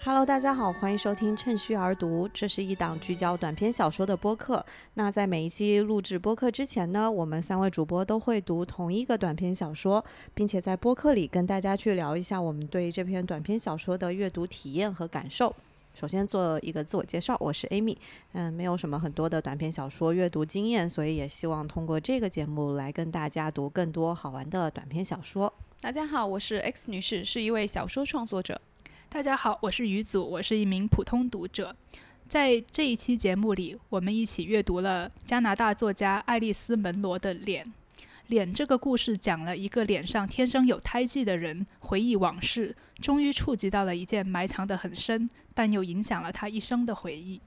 Hello，大家好，欢迎收听趁虚而读，这是一档聚焦短篇小说的播客。那在每一期录制播客之前呢，我们三位主播都会读同一个短篇小说，并且在播客里跟大家去聊一下我们对这篇短篇小说的阅读体验和感受。首先做一个自我介绍，我是 Amy，嗯，没有什么很多的短篇小说阅读经验，所以也希望通过这个节目来跟大家读更多好玩的短篇小说。大家好，我是 X 女士，是一位小说创作者。大家好，我是于祖，我是一名普通读者。在这一期节目里，我们一起阅读了加拿大作家爱丽丝·门罗的《脸》。《脸》这个故事讲了一个脸上天生有胎记的人回忆往事，终于触及到了一件埋藏得很深，但又影响了他一生的回忆。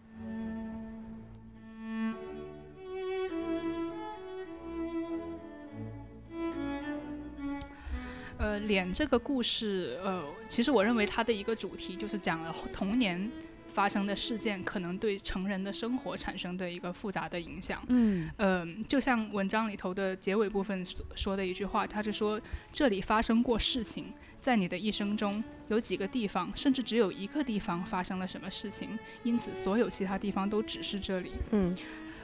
呃，脸这个故事，呃，其实我认为它的一个主题就是讲了童年发生的事件可能对成人的生活产生的一个复杂的影响。嗯，呃，就像文章里头的结尾部分说的一句话，他是说这里发生过事情，在你的一生中有几个地方，甚至只有一个地方发生了什么事情，因此所有其他地方都只是这里。嗯，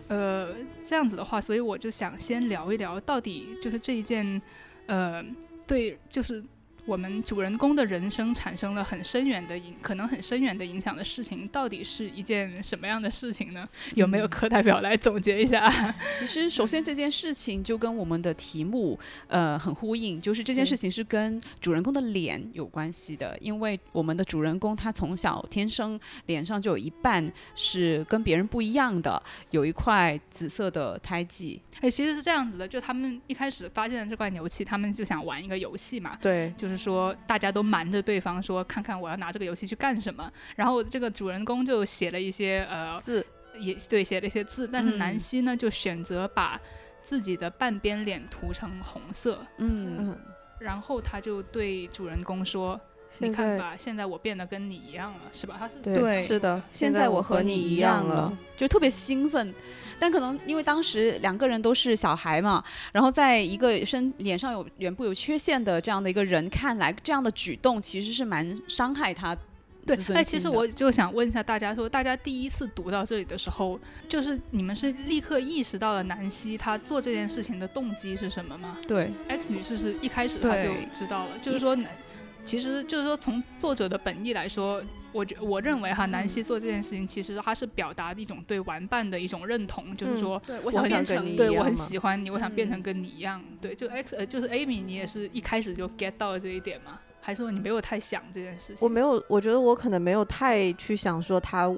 呃，这样子的话，所以我就想先聊一聊，到底就是这一件，呃。对，就是我们主人公的人生产生了很深远的影，可能很深远的影响的事情，到底是一件什么样的事情呢？有没有课代表来总结一下？其实，首先这件事情就跟我们的题目呃很呼应，就是这件事情是跟主人公的脸有关系的，因为我们的主人公他从小天生脸上就有一半是跟别人不一样的，有一块紫色的胎记。哎，其实是这样子的，就他们一开始发现了这块牛气，他们就想玩一个游戏嘛。对，就是说大家都瞒着对方说，看看我要拿这个游戏去干什么。然后这个主人公就写了一些呃字，也对，写了一些字。但是南希呢，就选择把自己的半边脸涂成红色。嗯，然后他就对主人公说。你看吧，现在我变得跟你一样了，是吧？他是对，是的。现在我和你一样了，就特别兴奋。但可能因为当时两个人都是小孩嘛，然后在一个身脸上有脸部有缺陷的这样的一个人看来，这样的举动其实是蛮伤害他。对，那，其实我就想问一下大家，说大家第一次读到这里的时候，就是你们是立刻意识到了南希她做这件事情的动机是什么吗？对，X 女士是一开始她就知道了，就是说。其实就是说，从作者的本意来说，我觉我认为哈，南希做这件事情，其实他是表达一种对玩伴的一种认同，就是说，我想变成，对我很喜欢你，我想变成跟你一样。对，就 X 呃，就是 Amy，你也是一开始就 get 到了这一点吗？还是说你没有太想这件事情？我没有，我觉得我可能没有太去想说他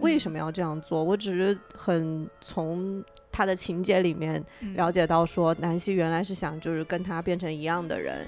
为什么要这样做，我只是很从他的情节里面了解到说，南希原来是想就是跟他变成一样的人，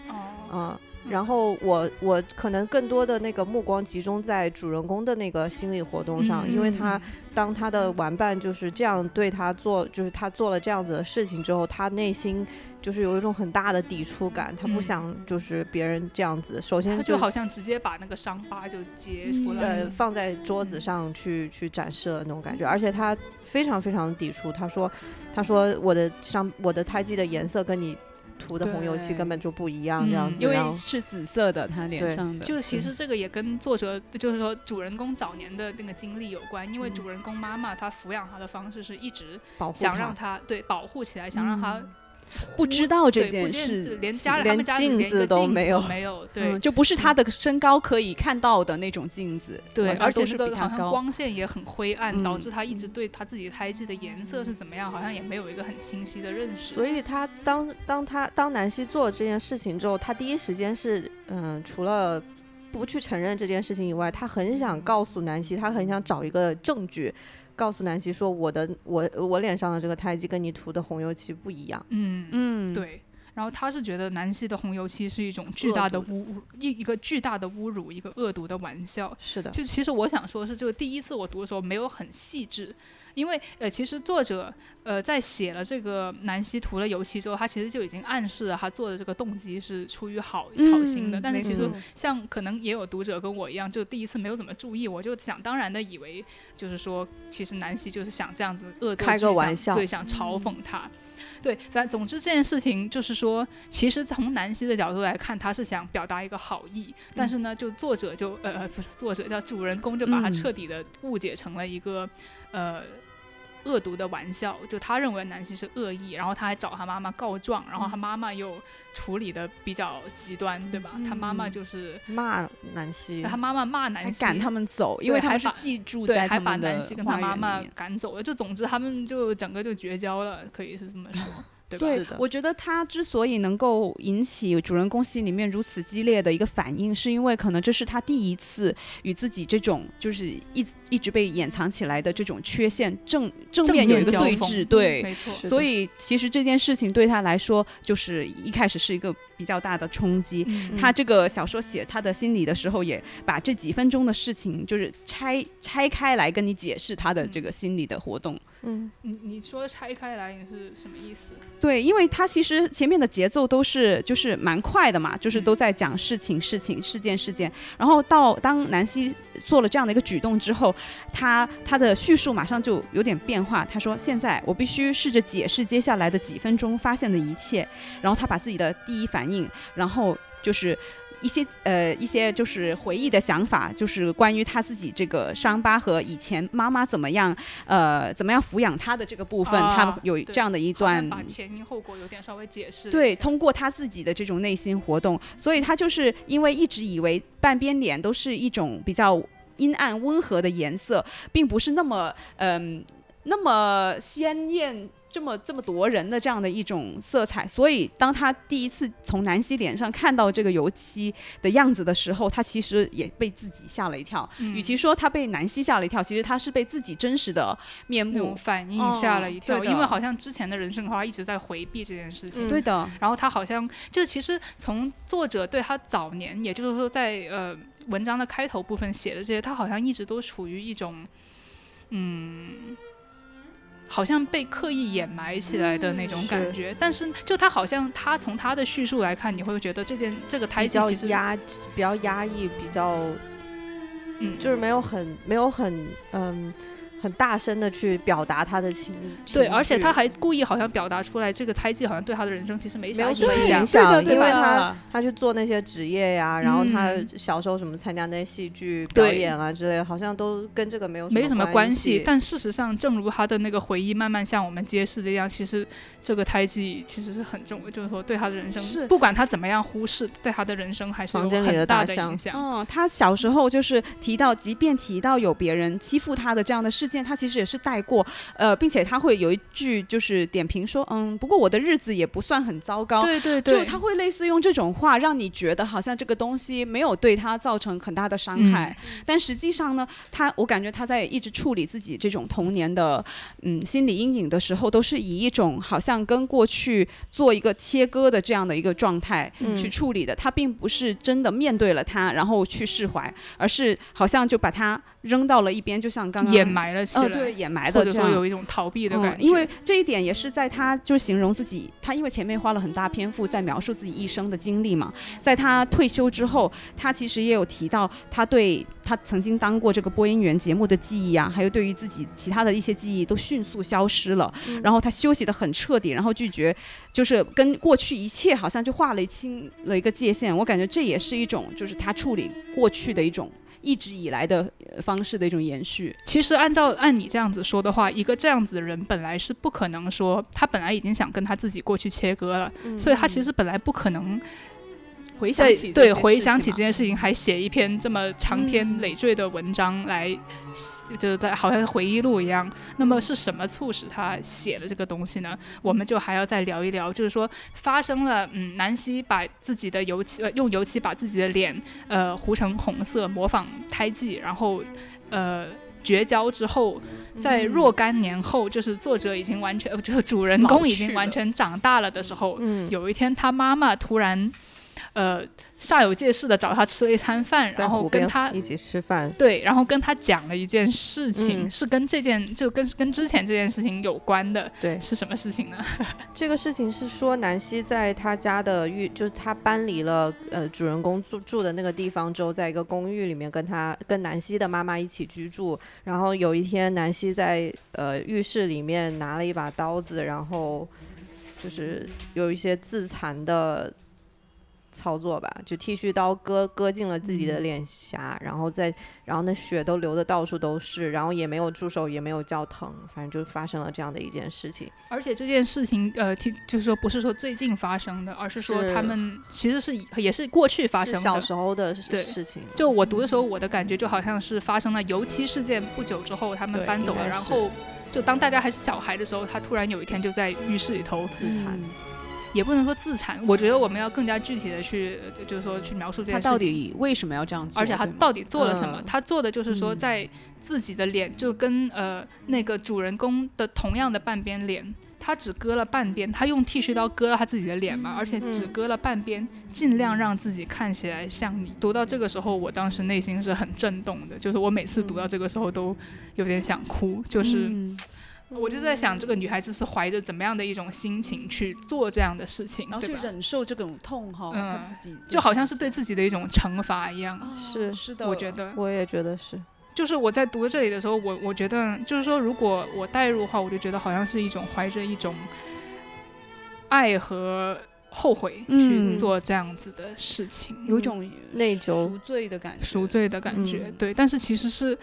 嗯。然后我我可能更多的那个目光集中在主人公的那个心理活动上，因为他当他的玩伴就是这样对他做，就是他做了这样子的事情之后，他内心就是有一种很大的抵触感，他不想就是别人这样子。首先就好像直接把那个伤疤就揭出来，放在桌子上去去展示了那种感觉，而且他非常非常抵触。他说他说我的伤我的胎记的颜色跟你。涂的红油漆根本就不一样，这样子，因为是紫色的，他脸上的。就其实这个也跟作者，就是说主人公早年的那个经历有关，因为主人公妈妈她抚养他的方式是一直想让他对保护起来，想让他。不知道这件事，连家连镜子都没有，没有，对，就不是他的身高可以看到的那种镜子，对，而且是个好像光线也很灰暗，导致他一直对他自己胎记的颜色是怎么样，好像也没有一个很清晰的认识。所以他当当他当南希做了这件事情之后，他第一时间是嗯，除了不去承认这件事情以外，他很想告诉南希，他很想找一个证据。告诉南希说：“我的我我脸上的这个胎记跟你涂的红油漆不一样。”嗯嗯，对。然后他是觉得南希的红油漆是一种巨大的侮一一个巨大的侮辱，一个恶毒的玩笑。是的。就其实我想说，是就第一次我读的时候没有很细致。因为呃，其实作者呃在写了这个南希涂了油漆之后，他其实就已经暗示了他做的这个动机是出于好好心的。但是其实像可能也有读者跟我一样，就第一次没有怎么注意，我就想当然的以为就是说，其实南希就是想这样子恶作开个玩笑，对，想嘲讽他。对，反正总之这件事情就是说，其实从南希的角度来看，他是想表达一个好意，但是呢，就作者就呃不是作者叫主人公就把他彻底的误解成了一个呃。恶毒的玩笑，就他认为南希是恶意，然后他还找他妈妈告状，然后他妈妈又处理的比较极端，对吧？他妈妈就是骂南希，他妈妈骂南希，赶他们走，因为他是寄住在还把南希跟他妈妈赶走了，就总之他们就整个就绝交了，可以是这么说。对，我觉得他之所以能够引起主人公心里面如此激烈的一个反应，是因为可能这是他第一次与自己这种就是一一直被掩藏起来的这种缺陷正正面有一个对峙，对，没错。所以其实这件事情对他来说，就是一开始是一个比较大的冲击。他这个小说写他的心理的时候，也把这几分钟的事情就是拆拆开来跟你解释他的这个心理的活动。嗯，你你说拆开来你是什么意思？对，因为他其实前面的节奏都是就是蛮快的嘛，就是都在讲事情、事情、事件、事件。然后到当南希做了这样的一个举动之后，他他的叙述马上就有点变化。他说：“现在我必须试着解释接下来的几分钟发现的一切。”然后他把自己的第一反应，然后就是。一些呃一些就是回忆的想法，就是关于他自己这个伤疤和以前妈妈怎么样呃怎么样抚养他的这个部分，他有这样的一段把前因后果有点稍微解释。对，通过他自己的这种内心活动，所以他就是因为一直以为半边脸都是一种比较阴暗温和的颜色，并不是那么嗯那么鲜艳。这么这么夺人的这样的一种色彩，所以当他第一次从南希脸上看到这个油漆的样子的时候，他其实也被自己吓了一跳。与其说他被南希吓了一跳，其实他是被自己真实的面目反应吓了一跳。因为好像之前的人生的话一直在回避这件事情。对的。然后他好像就其实从作者对他早年，也就是说在呃文章的开头部分写的这些，他好像一直都处于一种嗯。好像被刻意掩埋起来的那种感觉，但是就他好像他从他的叙述来看，你会觉得这件这个胎记其实压比较压抑，比较嗯，就是没有很没有很嗯。很大声的去表达他的情，对，而且他还故意好像表达出来，这个胎记好像对他的人生其实没啥影响，因为他他去做那些职业呀，然后他小时候什么参加那些戏剧表演啊之类，好像都跟这个没有没什么关系。但事实上，正如他的那个回忆慢慢向我们揭示的一样，其实这个胎记其实是很重，就是说对他的人生，是。不管他怎么样忽视，对他的人生还是有很大的影响。嗯，他小时候就是提到，即便提到有别人欺负他的这样的事件，他其实也是。带过，呃，并且他会有一句就是点评说，嗯，不过我的日子也不算很糟糕，对对对，就他会类似用这种话让你觉得好像这个东西没有对他造成很大的伤害，但实际上呢，他我感觉他在一直处理自己这种童年的嗯心理阴影的时候，都是以一种好像跟过去做一个切割的这样的一个状态去处理的，他并不是真的面对了他，然后去释怀，而是好像就把他扔到了一边，就像刚刚掩埋了起来，对，掩埋。或者说有一种逃避的感觉，因为这一点也是在他就形容自己，他因为前面花了很大篇幅在描述自己一生的经历嘛，在他退休之后，他其实也有提到他对他曾经当过这个播音员节目的记忆啊，还有对于自己其他的一些记忆都迅速消失了，然后他休息的很彻底，然后拒绝就是跟过去一切好像就划了清了一个界限，我感觉这也是一种就是他处理过去的一种。一直以来的方式的一种延续。其实按照按你这样子说的话，一个这样子的人本来是不可能说，他本来已经想跟他自己过去切割了，所以他其实本来不可能。回想起对回想起这件事情，还写一篇这么长篇累赘的文章来，就是在好像回忆录一样。那么是什么促使他写了这个东西呢？我们就还要再聊一聊。就是说发生了，嗯，南希把自己的油漆呃用油漆把自己的脸呃糊成红色，模仿胎记，然后呃绝交之后，在若干年后，就是作者已经完全，就是主人公已经完全长大了的时候，有一天他妈妈突然。呃，煞有介事的找他吃了一餐饭，然后跟他一起吃饭。对，然后跟他讲了一件事情，是跟这件就跟跟之前这件事情有关的。对，是什么事情呢？这个事情是说南希在他家的浴，就是他搬离了呃主人公住住的那个地方之后，在一个公寓里面跟他跟南希的妈妈一起居住。然后有一天，南希在呃浴室里面拿了一把刀子，然后。就是有一些自残的操作吧，就剃须刀割割进了自己的脸颊，然后再然后那血都流的到处都是，然后也没有助手，也没有叫疼，反正就发生了这样的一件事情。而且这件事情，呃，听就是说不是说最近发生的，而是说他们其实是也是过去发生的。是小时候的事情，就我读的时候，我的感觉就好像是发生了油漆事件不久之后，他们搬走了，然后就当大家还是小孩的时候，他突然有一天就在浴室里头，自残。嗯也不能说自残，我觉得我们要更加具体的去，呃就是说去描述这他到件事情。底为什么要这样做？而且他到底做了什么？嗯他做的就是说，嗯在自己的脸就跟呃那个主人公的同样的半边脸，他只割了半边，他用剃须刀割了他自己的脸嘛，而且只割了半边，尽量让自己看起来像你。读到这个时候，我当时内心是很震动的，就是我每次读到这个时候都有点想哭，就是。嗯我就在想，这个女孩子是怀着怎么样的一种心情去做这样的事情，然后去？忍受这种痛哈，自己就好像是对自己的一种惩罚一样。哦是是的，我觉得，我也觉得是，就是我在读这里的时候，我我觉得，就是说，如果我代入的话，我就觉得好像是一种怀着一种爱和后悔去嗯做这样子的事情，有一种内疚赎罪的感觉，赎罪的感觉。嗯对，但是其实是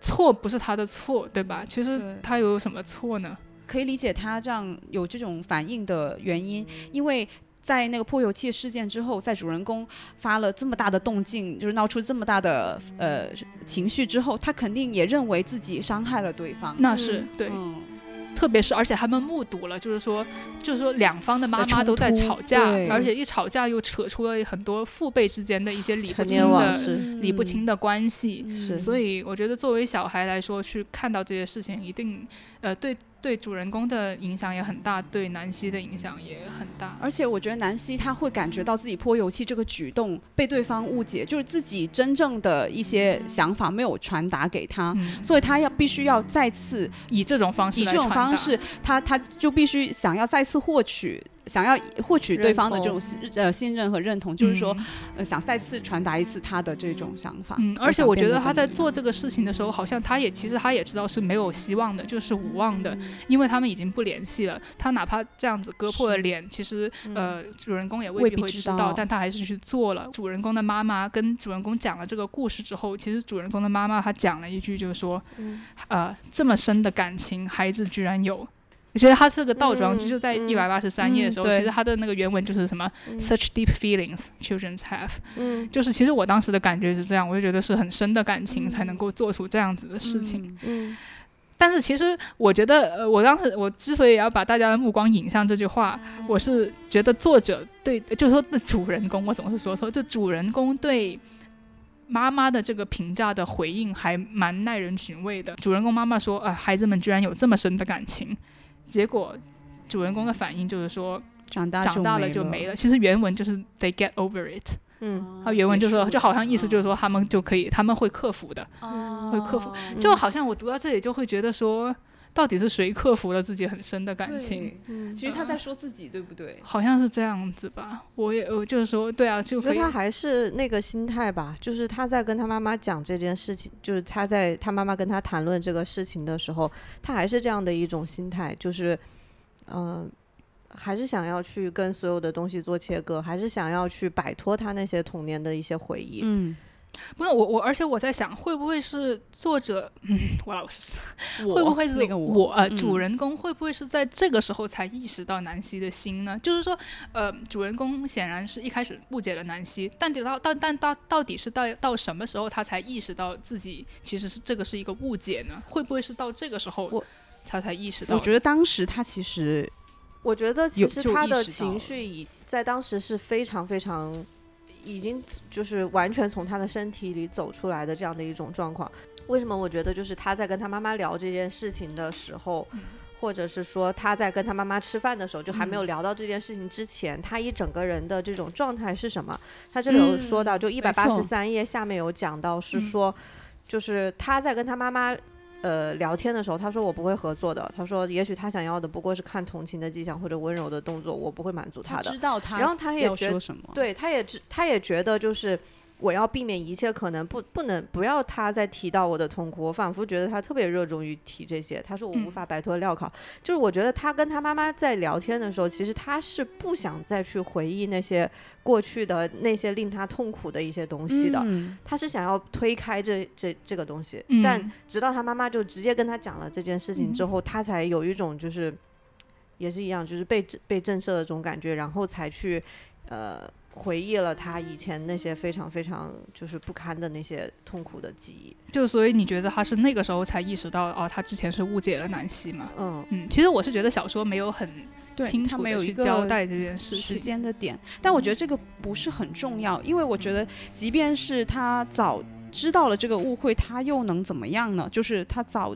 错不是他的错，对吧？其实他有什么错呢？可以理解他这样有这种反应的原因，因为。在那个泼油漆事件之后，在主人公发了这么大的动静，就是闹出这么大的呃情绪之后，他肯定也认为自己伤害了对方。那是、对，嗯，特别是而且他们目睹了，就是说，就是说两方的妈妈都在吵架，而且一吵架又扯出了很多父辈之间的一些理不清的、理不清的关系。是所以我觉得作为小孩来说，去看到这些事情，一定呃对对主人公的影响也很大，对南希的影响也很大。而且我觉得南希她会感觉到自己泼油漆这个举动被对方误解，就是自己真正的一些想法没有传达给他，嗯，所以他要必须要再次以这种方式以这种方式，他他就必须想要再次获取。想要获取对方的这种信呃信任和认同，就是说，嗯呃，想再次传达一次他的这种想法。嗯，而且我觉得他在做这这个事情的时候，好像他也其实他也知道是没有希望的，就是无望的，因为他们已经不联系了。他哪怕这样子割破了脸，其实呃主人公也未未必必会知道，知道但他还是去做了。主人公的妈妈跟主人公讲了这个故事之后，其实主人公的妈妈她讲了一句，就是说，呃，这么深的感情，孩子居然有。我觉得它是个倒装嗯就在嗯一百八十三页的时候，嗯其实它的那个原文就是什么、such deep feelings children have，嗯。就是其实我当时的感觉是这样，我就觉得是很深的感情才能够做出这样子的事情。但是其实我觉得，呃，我当时我之所以要把大家的目光引向这句话，我是觉得作者对，就是说那主人公，我总是说错，就主人公对妈妈的这个评价的回应还蛮耐人寻味的。主人公妈妈说，啊、孩子们居然有这么深的感情，结果主人公的反应就是说，长大长大了就没了。其实原文就是 they get over it，嗯。他原文就说，就好像意思就是说，他们就可以，他们会克服的。哦会克服。就好像我读到这里就会觉得说，到底是谁克服了自己很深的感情？嗯，其实他在说自己，对不对？好像是这样子吧。我也我就是说，对啊，就他还是那个心态吧，就是他在跟他妈妈讲这件事情，就是他在他妈妈跟他谈论这个事情的时候，他还是这样的一种心态，就是，嗯、还是想要去跟所有的东西做切割，还是想要去摆脱他那些童年的一些回忆。嗯，不是我我，而且我在想，会不会是作者，嗯，我老是我会不会是那个我呃嗯主人公会不会是在这个时候才意识到南希的心呢？就是说，呃，主人公显然是一开始误解了南希，但得到到但到到底是到到什么时候他才意识到自己其实是这个是一个误解呢？会不会是到这个时候他才意识到？我觉得当时他其实我觉得其实他的情绪已在当时是非常非常，已经就是完全从他的身体里走出来的这样的一种状况。为什么我觉得就是他在跟他妈妈聊这件事情的时候，嗯或者是说他在跟他妈妈吃饭的时候，就还没有嗯聊到这件事情之前，他一整个人的这种状态是什么？他这里有说到，就一百八十三页下面有讲到，是嗯说，就是他在跟他妈妈。呃，聊天的时候，他说我不会合作的。他说，也许他想要的不过是看同情的迹象或者温柔的动作，我不会满足他的。知道他然后他也觉得什么，对，他也知，他也觉得就是我要避免一切可能不不能不要他再提到我的痛苦。我仿佛觉得他特别热衷于提这些。他说我无法摆脱镣铐，就是我觉得他跟他妈妈在聊天的时候，其实他是不想再去回忆那些过去的那些令他痛苦的一些东西的。他是想要推开这这这个东西，但直到他妈妈就直接跟他讲了这件事情之后，他才有一种就是也是一样，就是被被震慑的这种感觉，然后才去呃。回忆了他以前那些非常非常就是不堪的那些痛苦的记忆，就所以你觉得他是那个时候才意识到哦，他之前是误解了南希嘛？嗯嗯，其实我是觉得小说没有很清楚没有去交代这件事时间的点，但我觉得这个不是很重要，因为我觉得即便是他早知道了这个误会，他又能怎么样呢？就是他早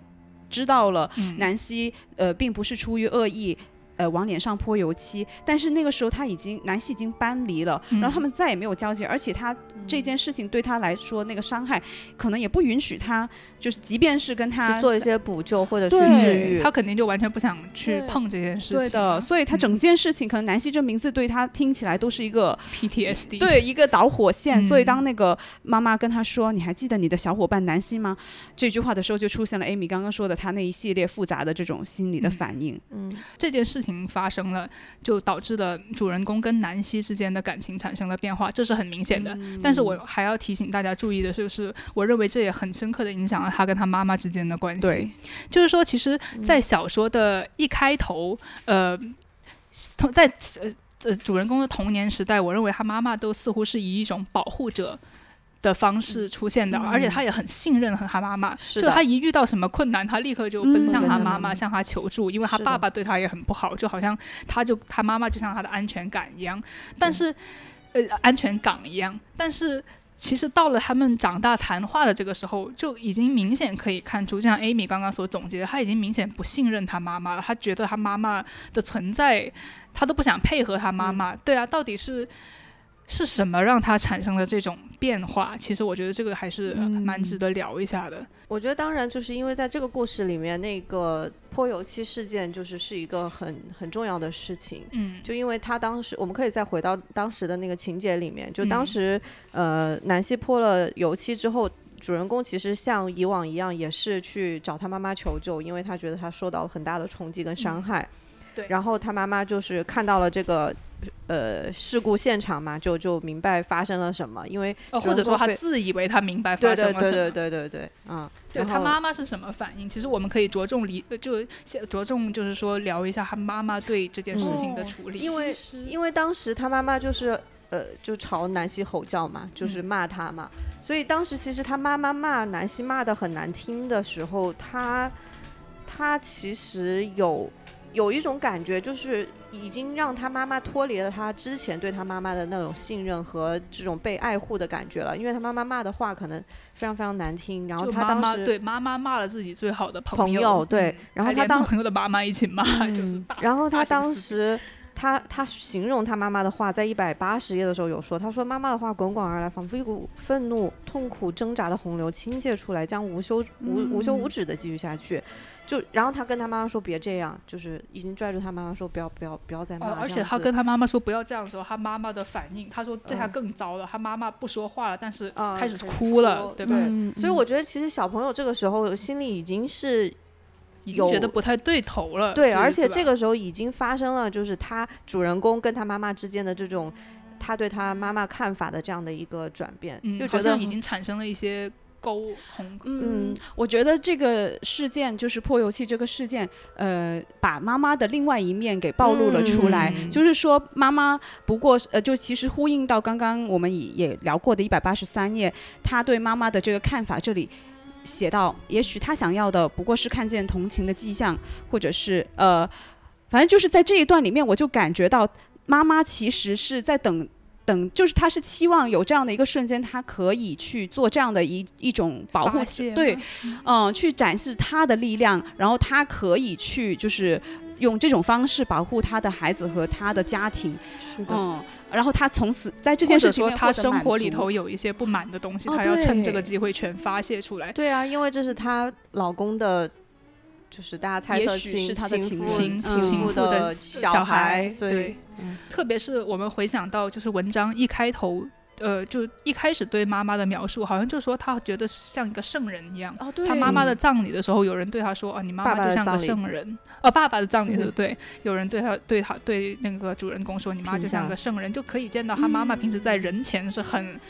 知道了南希呃并不是出于恶意。呃，往脸上泼油漆，但是那个时候他已经南希已经搬离了，然后他们再也没有交集，而且他这件事情对他来说那个伤害，可能也不允许他，就是即便是跟他做一些补救或者去治愈，他肯定就完全不想去碰这件事情。对的，所以他整件事情可能南希这名字对他听起来都是一个 PTSD，对一个导火线。所以当那个妈妈跟他说：“你还记得你的小伙伴南希吗？”这句话的时候，就出现了 Amy 刚刚说的他那一系列复杂的这种心理的反应。嗯，这件事。情发生了，就导致了主人公跟南希之间的感情产生了变化，这是很明显的。但是我还要提醒大家注意的就是，我认为这也很深刻的影响了他跟他妈妈之间的关系。就是说，其实，在小说的一开头，呃，在呃呃主人公的童年时代，我认为他妈妈都似乎是以一种保护者。的方式出现的，而且他也很信任和他妈妈，就他一遇到什么困难，他立刻就奔向他妈妈，向他求助，因为他爸爸对他也很不好，就好像他就他妈妈就像他的安全感一样，但是呃安全港一样，但是其实到了他们长大谈话的这个时候，就已经明显可以看出，就像 Amy 刚刚所总结的，他已经明显不信任他妈妈了，他觉得他妈妈的存在，他都不想配合他妈妈，对啊，到底是。是什么让他产生了这种变化？其实我觉得这个还是蛮值得聊一下的。我觉得当然就是因为在这个故事里面，那个泼油漆事件就是是一个很很重要的事情。嗯，就因为他当时，我们可以再回到当时的那个情节里面，就当时呃，南希泼了油漆之后，主人公其实像以往一样，也是去找他妈妈求救，因为他觉得他受到了很大的冲击跟伤害。对，然后他妈妈就是看到了这个。呃，事故现场嘛，就就明白发生了什么，因为或者说他自以为他明白发生了什么，对对对对对对，嗯，对他妈妈是什么反应？其实我们可以着重理，就着重就是说聊一下他妈妈对这件事情的处理，因为因为当时他妈妈就是呃，就朝南希吼叫嘛，就是骂他嘛，所以当时其实他妈妈骂南希骂的很难听的时候，他他其实有。有一种感觉，就是已经让他妈妈脱离了他之前对他妈妈的那种信任和这种被爱护的感觉了，因为他妈妈骂的话可能非常非常难听，然后他当时对妈妈骂了自己最好的朋友，对，然后他当朋友的妈妈一起骂，就是然后他当时他他形容他妈妈的话，在一百八十页的时候有说，他说妈妈的话滚滚而来，仿佛一股愤怒、痛苦、挣扎的洪流倾泻出来，将无休无无休无止的继续下去。就然后他跟他妈妈说别这样，就是已经拽住他妈妈说不要不要不要再骂。而且他跟他妈妈说不要这样的时候，他妈妈的反应，他说这下更糟了，他妈妈不说话了，但是开始哭了，对吧？所以我觉得其实小朋友这个时候心里已经是已经觉得不太对头了。对，而且这个时候已经发生了，就是他主人公跟他妈妈之间的这种他对他妈妈看法的这样的一个转变，就觉得已经产生了一些。沟通，嗯，我觉得这个事件就是泼油漆这个事件，呃，把妈妈的另外一面给暴露了出来。就是说，妈妈不过，呃，就其实呼应到刚刚我们也也聊过的一百八十三页，他对妈妈的这个看法，这里写到，也许他想要的不过是看见同情的迹象，或者是呃，反正就是在这一段里面，我就感觉到妈妈其实是在等。等，就是她是期望有这样的一个瞬间，她可以去做这样的一一种保护，对，嗯，去展示她的力量，然后她可以去就是用这种方式保护他的孩子和他的家庭，是的，嗯，然后他从此在这件事情说他生活里头有一些不满的东西，他要趁这个机会全发泄出来。对啊，因为这是他老公的。就是大家猜测是他的情情情妇的小孩，对，特别是我们回想到，就是文章一开头，呃，就一开始对妈妈的描述，好像就说他觉得像一个圣人一样。哦，对，他妈妈的葬礼的时候，有人对他说：“啊，你妈妈就像个圣人。”呃，爸爸的葬礼是对，有人对他对他对那个主人公说：“你妈就像个圣人。”就可以见到他妈妈平时在人前是很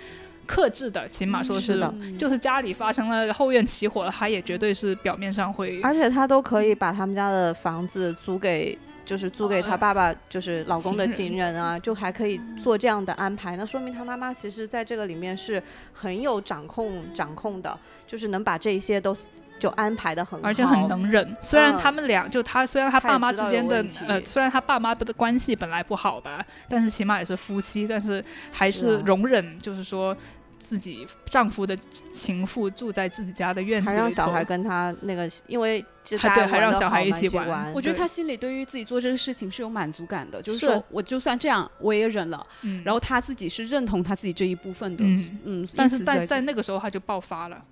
克制的，起码说是的，就是家里发生了后院起火了，他也绝对是表面上会，而且他都可以把他们家的房子租给。就是租给他爸爸，就是老公的情人啊，就还可以做这样的安排。那说明他妈妈其实在这个里面是很有掌控、掌控的，就是能把这一些都就安排的很好，而且很能忍。虽然他们俩就他，虽然他爸妈之间的呃，虽然他爸妈的关系本来不好吧，但是起码也是夫妻，但是还是容忍，就是说。自己丈夫的情妇住在自己家的院子里还让小孩跟他那个，因为还对，还让小孩一起玩。我觉得他心里对于自己做这个事情是有满足感的，就是说我就算这样我也忍了。嗯，然后他自己是认同他自己这一部分的。嗯嗯，但是在在那个时候他就爆发了。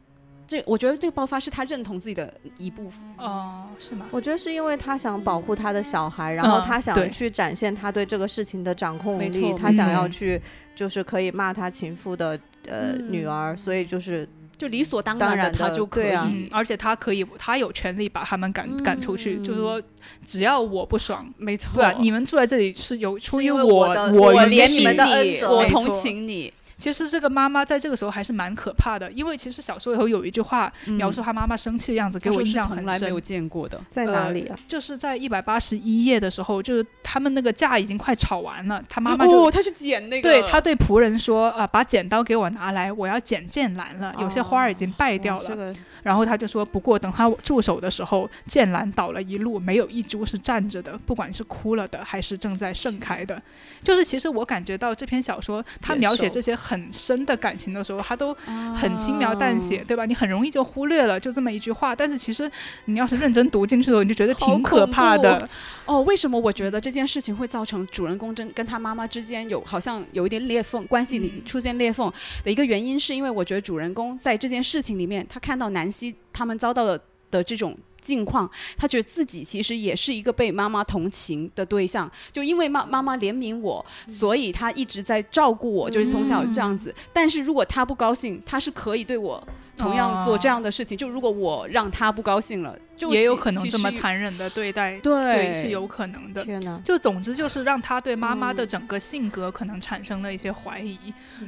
这我觉得这个爆发是他认同自己的一部分。哦，是吗？我觉得是因为他想保护他的小孩，然后他想去展现他对这个事情的掌控力，他想要去就是可以骂他情妇的。呃，女儿，所以就是就理所当然的，他就可以，而且他可以，他有权利把他们赶赶出去，就是说，只要我不爽，没错，对你们住在这里是有出于我我怜悯你，我同情你。其实这个妈妈在这个时候还是蛮可怕的，因为其实小说里头有一句话描述她妈妈生气的样子，给我印象很深。从来没有见过的，在哪里啊？就是在一百八十一页的时候，就是他们那个架已经快吵完了，他妈妈就他去剪那个，对他对仆人说啊，把剪刀给我拿来，我要剪剑兰了，有些花儿已经败掉了。然后他就说，不过等他住手的时候，剑兰倒了一路，没有一株是站着的，不管是枯了的还是正在盛开的。就是其实我感觉到这篇小说，他描写这些很深的感情的时候，他都很轻描淡写，对吧？你很容易就忽略了，就这么一句话。但是其实你要是认真读进去的时候，你就觉得挺可怕的。哦，为什么我觉得这件事情会造成主人公真跟他妈妈之间有好像有一点裂缝，关系里出现裂缝的一个原因，是因为我觉得主人公在这件事情里面，他看到南希他们遭到的的这种。境况，他觉得自己其实也是一个被妈妈同情的对象，就因为妈妈妈怜悯我，所以他一直在照顾我，就是从小这样子。但是如果他不高兴，他是可以对我同样做这样的事情。就如果我让他不高兴了，就也有可能这么残忍的对待，对，是有可能的。天就总之就是让他对妈妈的整个性格可能产生了一些怀疑，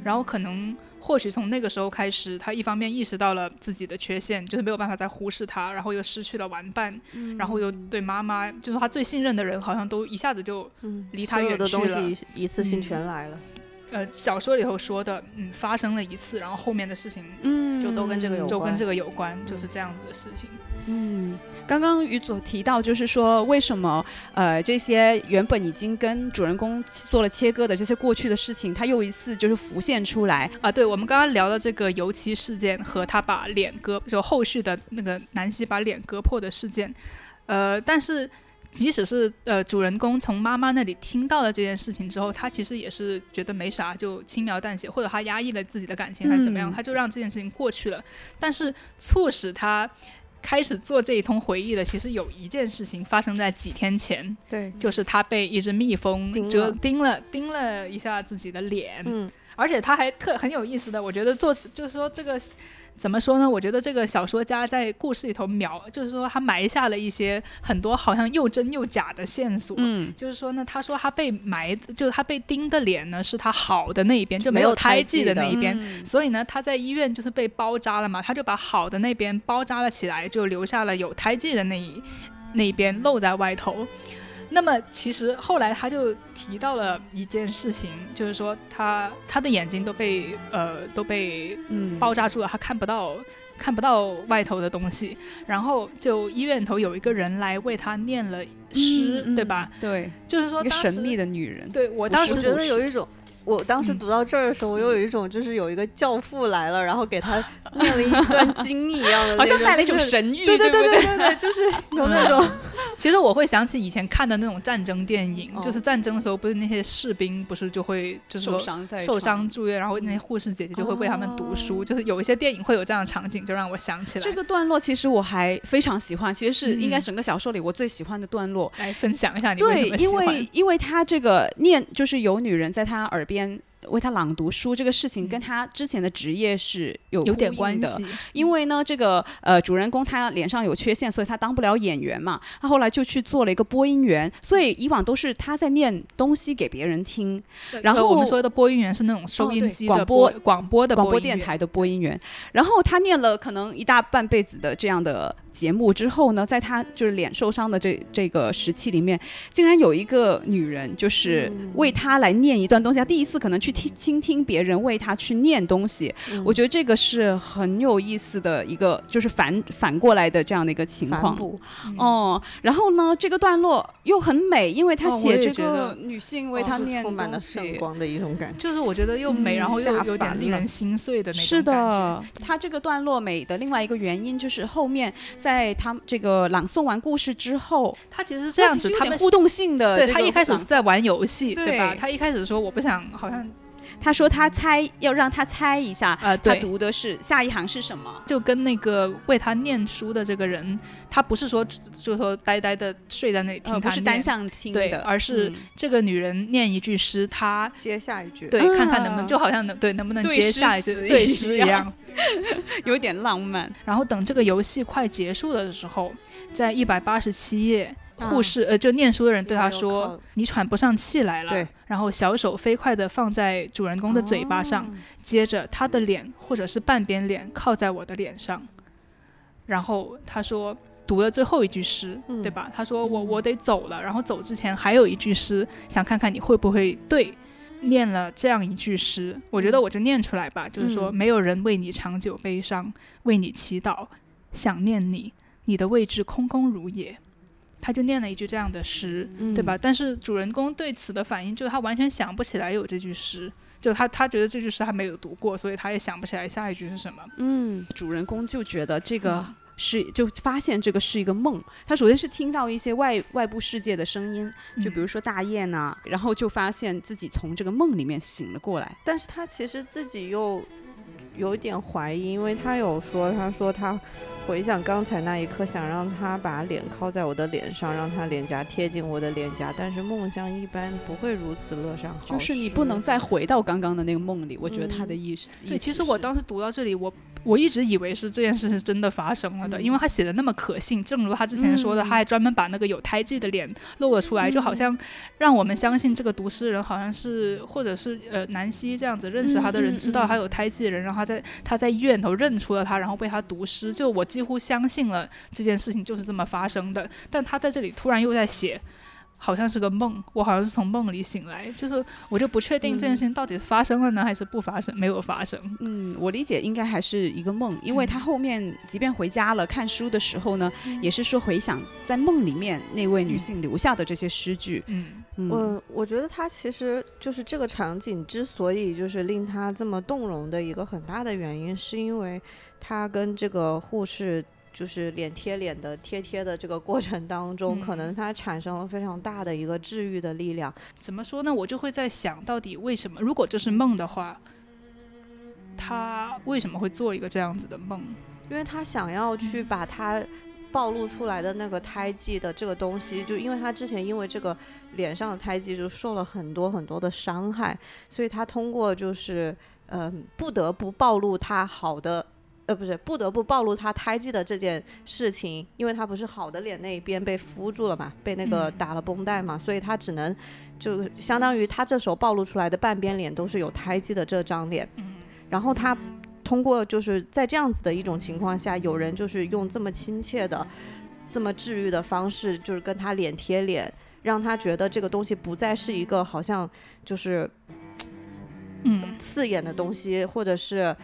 然后可能。或许从那个时候开始，他一方面意识到了自己的缺陷，就是没有办法再忽视他，然后又失去了玩伴，然后又对妈妈，就是他最信任的人，好像都一下子就离他远去了。一次性全来了。呃，小说里头说的，嗯，发生了一次，然后后面的事情，嗯，就都跟这个有，就跟这个有关，就是这样子的事情。嗯，刚刚于总提到，就是说为什么呃这些原本已经跟主人公做了切割的这些过去的事情，他又一次就是浮现出来啊？对，我们刚刚聊的这个油漆事件和他把脸割，就后续的那个南希把脸割破的事件，呃，但是即使是呃主人公从妈妈那里听到了这件事情之后，他其实也是觉得没啥，就轻描淡写，或者他压抑了自己的感情还是怎么样，他就让这件事情过去了。但是促使他。开始做这一通回忆的，其实有一件事情发生在几天前，对，就是他被一只蜜蜂蛰叮了，叮了一下自己的脸，嗯，而且他还特很有意思的，我觉得做就是说这个。怎么说呢？我觉得这个小说家在故事里头描，就是说他埋下了一些很多好像又真又假的线索。嗯，就是说呢，他说他被埋，就是他被钉的脸呢是他好的那一边，就没有胎记的那一边。所以呢，他在医院就是被包扎了嘛，他就把好的那边包扎了起来，就留下了有胎记的那一那一边露在外头。那么其实后来他就提到了一件事情，就是说他他的眼睛都被呃都被包扎住了，他看不到看不到外头的东西。然后就医院头有一个人来为他念了诗，对吧？对，就是说一个神秘的女人。对我当时觉得有一种。我当时读到这儿的时候，我又有一种就是有一个教父来了，然后给他 念了一段经一样的，好像带了一种神谕，对对对对对对，就是有那种。其实我会想起以前看的那种战争电影，就是战争的时候，不是那些士兵不是就会就是受伤在受伤住院，然后那些护士姐姐就会为他们读书，就是有一些电影会有这样的场景，就让我想起来这个段落。其实我还非常喜欢，其实是应该整个小说里我最喜欢的段落。来分享一下你为什么喜欢？对，因为因为他这个念就是有女人在他耳边。为他朗读书这个事情，跟他之前的职业是有有点。关系。因为呢，这个呃主人公他脸上有缺陷，所以他当不了演员嘛。他后来就去做了一个播音员，所以以往都是他在念东西给别人听。然后我们说的播音员是那种收音机的广播广播的广播电台的播音员，然后他念了可能一大半辈子的这样的节目之后呢，在他就是脸受伤的这这个时期里面，竟然有一个女人就是为他来念一段东西，他第一次可能去听倾听别人为他去念东西，嗯。我觉得这个是很有意思的一个，就是反反过来的这样的一个情况。哦，然后呢，这个段落又很美，因为他写这个女性为他就念充满了圣光的一种感觉。就是我觉得又美，嗯然后又有点令人心碎的那种是感觉。的，他这个段落美的另外一个原因就是后面在他们这个朗诵完故事之后，他其实是这样子，他们互动性的对他一开始是在玩游戏，对对。吧？他一开始说我不想，好像他说他猜要让他猜一下，呃，他，读的是下一行是什么。就跟那个为他念书的这个人，他不是说就说呆呆的睡在那里听不是单向听对，的，而是嗯。这个女人念一句诗，他接下一句，对、嗯看看能不能就好像能对能不能接下一句对诗一样。有点浪漫。然后等这个游戏快结束了的时候，在一百八十七页。啊护士呃，就念书的人对他说：“你喘不上气来了。”对，然后小手飞快地放在主人公的嘴巴上，哦接着他的脸或者是半边脸靠在我的脸上，然后他说读了最后一句诗，嗯对吧？他说我我得走了，然后走之前还有一句诗，想看看你会不会对。念了这样一句诗，我觉得我就念出来吧，就是说嗯没有人为你长久悲伤，为你祈祷，想念你，你的位置空空如也。他就念了一句这样的诗，嗯对吧？但是主人公对此的反应就是他完全想不起来有这句诗，就他他觉得这句诗他没有读过，所以他也想不起来下一句是什么。嗯，主人公就觉得这个嗯是，就发现这个是一个梦。他首先是听到一些外外部世界的声音，就比如说大雁呐、然后就发现自己从这个梦里面醒了过来。但是他其实自己又有一点怀疑，因为他有说，他说他回想刚才那一刻，想让他把脸靠在我的脸上，让他脸颊贴近我的脸颊，但是梦想一般不会如此乐善好施。就是你不能再回到刚刚的那个梦里，我觉得他的意思。对，其实我当时读到这里，我我一直以为是这件事是真的发生了的，嗯因为他写的那么可信，正如他之前说的，嗯他还专门把那个有胎记的脸露了出来，就好像让我们相信这个读诗人好像是或者是呃南希这样子认识他的人，知道他有胎记的人，然后他在他在医院头认出了他，然后被他读诗，就我几乎相信了这件事情就是这么发生的，但他在这里突然又在写。好像是个梦，我好像是从梦里醒来，就是我就不确定这件事情到底是发生了呢，还是不发生，没有发生。嗯，我理解应该还是一个梦，因为他后面即便回家了看书的时候呢，也是说回想在梦里面那位女性留下的这些诗句。嗯，嗯，我我觉得他其实就是这个场景之所以就是令他这么动容的一个很大的原因，是因为他跟这个护士就是脸贴脸的贴贴的这个过程当中，可嗯能他产生了非常大的一个治愈的力量。怎么说呢？我就会在想到底为什么，如果这是梦的话，他为什么会做一个这样子的梦？因为他想要去把他暴露出来的那个胎记的这个东西，就因为他之前因为这个脸上的胎记就受了很多很多的伤害，所以他通过就是嗯、不得不暴露他好的。呃，不是，不得不暴露他胎记的这件事情，因为他不是好的脸那一边被敷住了嘛，被那个嗯。打了绷带嘛，所以他只能就相当于他这时候暴露出来的半边脸都是有胎记的这张脸，嗯。然后他通过就是在这样子的一种情况下，有人就是用这么亲切的、这么治愈的方式，就是跟他脸贴脸，让他觉得这个东西不再是一个好像就是嗯，刺眼的东西，或者是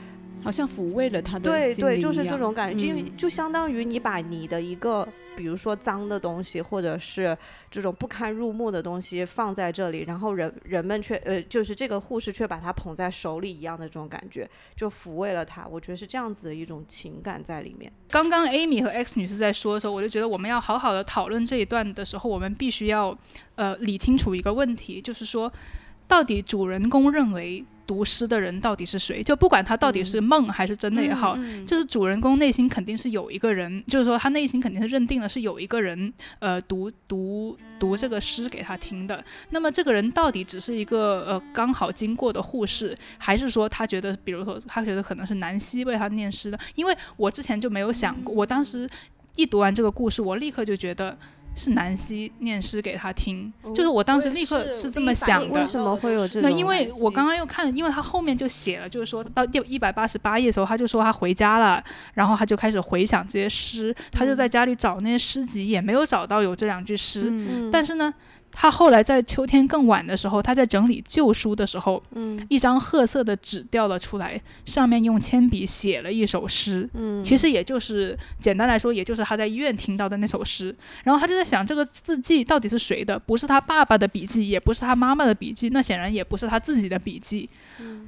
好像抚慰了他的对对，就是这种感觉，因为嗯就相当于你把你的一个，比如说脏的东西，或者是这种不堪入目的东西放在这里，然后人人们却呃，就是这个护士却把它捧在手里一样的这种感觉，就抚慰了他。我觉得是这样子的一种情感在里面。刚刚 Amy 和 X 女士在说的时候，我就觉得我们要好好的讨论这一段的时候，我们必须要呃理清楚一个问题，就是说，到底主人公认为读诗的人到底是谁？就不管他到底是梦还是真的也好，就是主人公内心肯定是有一个人，就是说他内心肯定是认定了是有一个人，呃，读读读这个诗给他听的。那么这个人到底只是一个呃刚好经过的护士，还是说他觉得，比如说他觉得可能是南希为他念诗的？因为我之前就没有想过，我当时一读完这个故事，我立刻就觉得。是南希念诗给他听，就是我当时立刻是这么想的。为什么会有这种？那因为我刚刚又看，因为他后面就写了，就是说到第一百八十八页的时候，他就说他回家了，然后他就开始回想这些诗，他就在家里找那些诗集，也没有找到有这两句诗，但是呢。他后来在秋天更晚的时候，他在整理旧书的时候，嗯，一张褐色的纸掉了出来，上面用铅笔写了一首诗，嗯，其实也就是简单来说，也就是他在医院听到的那首诗。然后他就在想，这个字迹到底是谁的？不是他爸爸的笔记，也不是他妈妈的笔记，那显然也不是他自己的笔记。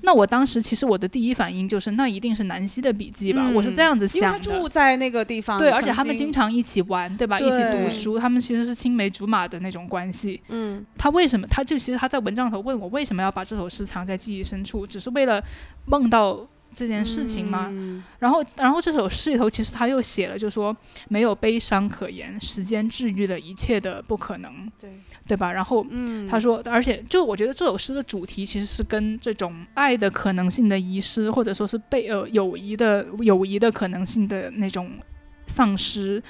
那我当时其实我的第一反应就是，那一定是南希的笔记吧？我是这样子想的。因为他住在那个地方，对，而且他们经常一起玩，对吧？一起读书，他们其实是青梅竹马的那种关系。嗯，他为什么？他就其实他在文章头问我为什么要把这首诗藏在记忆深处，只是为了梦到这件事情吗？然后，然后这首诗里头其实他又写了，就说没有悲伤可言，时间治愈了一切的不可能，对对吧？然后，嗯，他说，而且就我觉得这首诗的主题其实是跟这种爱的可能性的遗失，或者说是被呃友谊的友谊的可能性的那种丧失。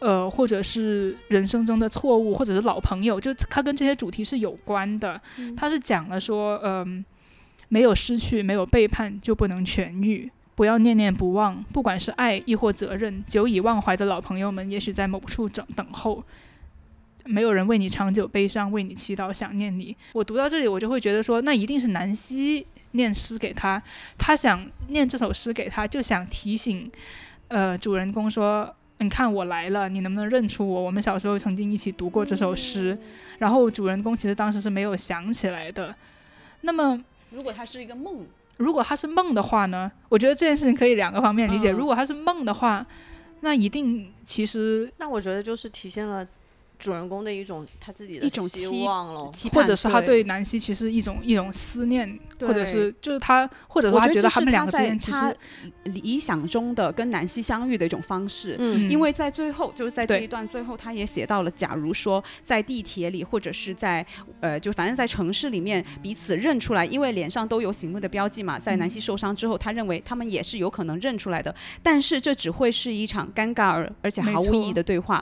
呃，或者是人生中的错误，或者是老朋友，就他跟这些主题是有关的。他是讲了说，嗯，没有失去，没有背叛，就不能痊愈。不要念念不忘，不管是爱亦或责任，久已忘怀的老朋友们，也许在某处等等候。没有人为你长久悲伤，为你祈祷，想念你。我读到这里，我就会觉得说，那一定是南希念诗给他，他想念这首诗给他，就想提醒，呃，主人公说。你看我来了，你能不能认出我？我们小时候曾经一起读过这首诗，然后主人公其实当时是没有想起来的。那么，如果它是一个梦，如果它是梦的话呢？我觉得这件事情可以两个方面理解。如果它是梦的话，那一定其实，那我觉得就是体现了。主人公的一种他自己的一种期望了，或者是他对南希其实一种一种思念，或者是就是他，或者说他觉得他们两个之间其实理想中的跟南希相遇的一种方式。嗯，因为在最后就是在这一段最后，他也写到了，假如说在地铁里或者是在呃，就反正在城市里面彼此认出来，因为脸上都有醒目的标记嘛。在南希受伤之后，他认为他们也是有可能认出来的，但是这只会是一场尴尬而而且毫无意义的对话。